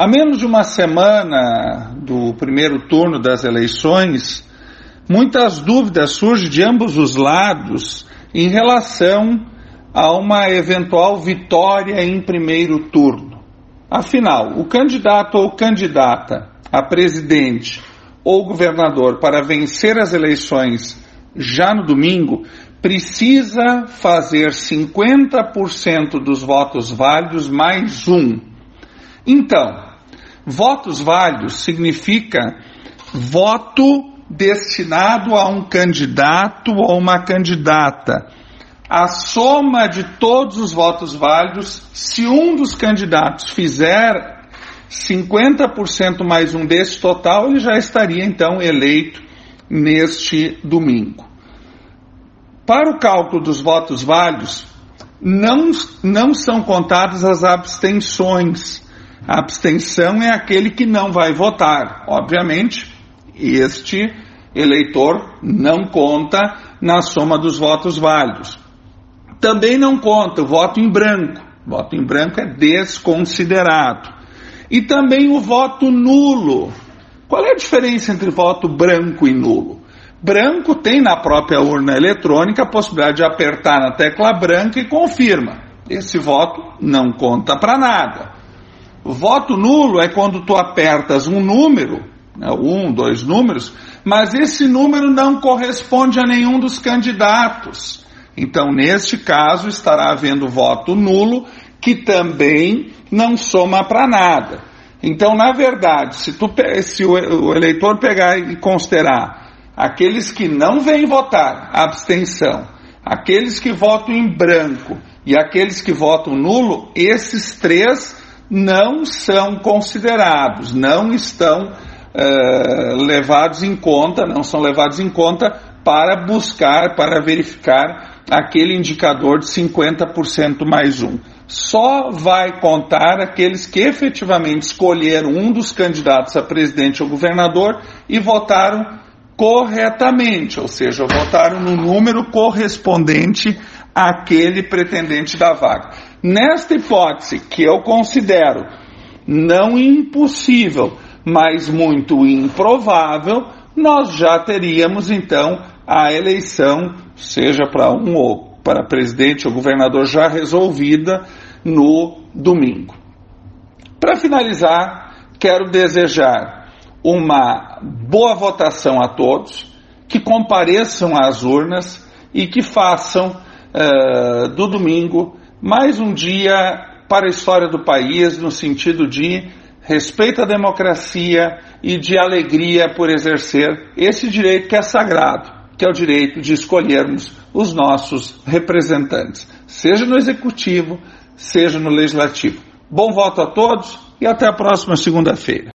A menos de uma semana do primeiro turno das eleições, muitas dúvidas surgem de ambos os lados em relação a uma eventual vitória em primeiro turno. Afinal, o candidato ou candidata a presidente ou governador para vencer as eleições já no domingo precisa fazer 50% dos votos válidos mais um. Então, Votos válidos significa voto destinado a um candidato ou uma candidata. A soma de todos os votos válidos, se um dos candidatos fizer 50% mais um desse total, ele já estaria então eleito neste domingo. Para o cálculo dos votos válidos, não, não são contadas as abstenções a abstenção é aquele que não vai votar. Obviamente, este eleitor não conta na soma dos votos válidos. Também não conta o voto em branco. O voto em branco é desconsiderado. E também o voto nulo. Qual é a diferença entre voto branco e nulo? Branco tem na própria urna eletrônica a possibilidade de apertar na tecla branca e confirma. Esse voto não conta para nada. Voto nulo é quando tu apertas um número, né, um, dois números, mas esse número não corresponde a nenhum dos candidatos. Então, neste caso, estará havendo voto nulo que também não soma para nada. Então, na verdade, se, tu, se o eleitor pegar e considerar aqueles que não vêm votar, abstenção, aqueles que votam em branco e aqueles que votam nulo, esses três não são considerados, não estão uh, levados em conta, não são levados em conta para buscar, para verificar aquele indicador de 50% mais um. Só vai contar aqueles que efetivamente escolheram um dos candidatos a presidente ou governador e votaram corretamente, ou seja, votaram no número correspondente àquele pretendente da vaga. Nesta hipótese, que eu considero não impossível, mas muito improvável, nós já teríamos então a eleição, seja para um ou para presidente ou governador, já resolvida no domingo. Para finalizar, quero desejar uma boa votação a todos, que compareçam às urnas e que façam uh, do domingo mais um dia para a história do país, no sentido de respeito à democracia e de alegria por exercer esse direito que é sagrado, que é o direito de escolhermos os nossos representantes, seja no executivo, seja no legislativo. Bom voto a todos e até a próxima segunda-feira.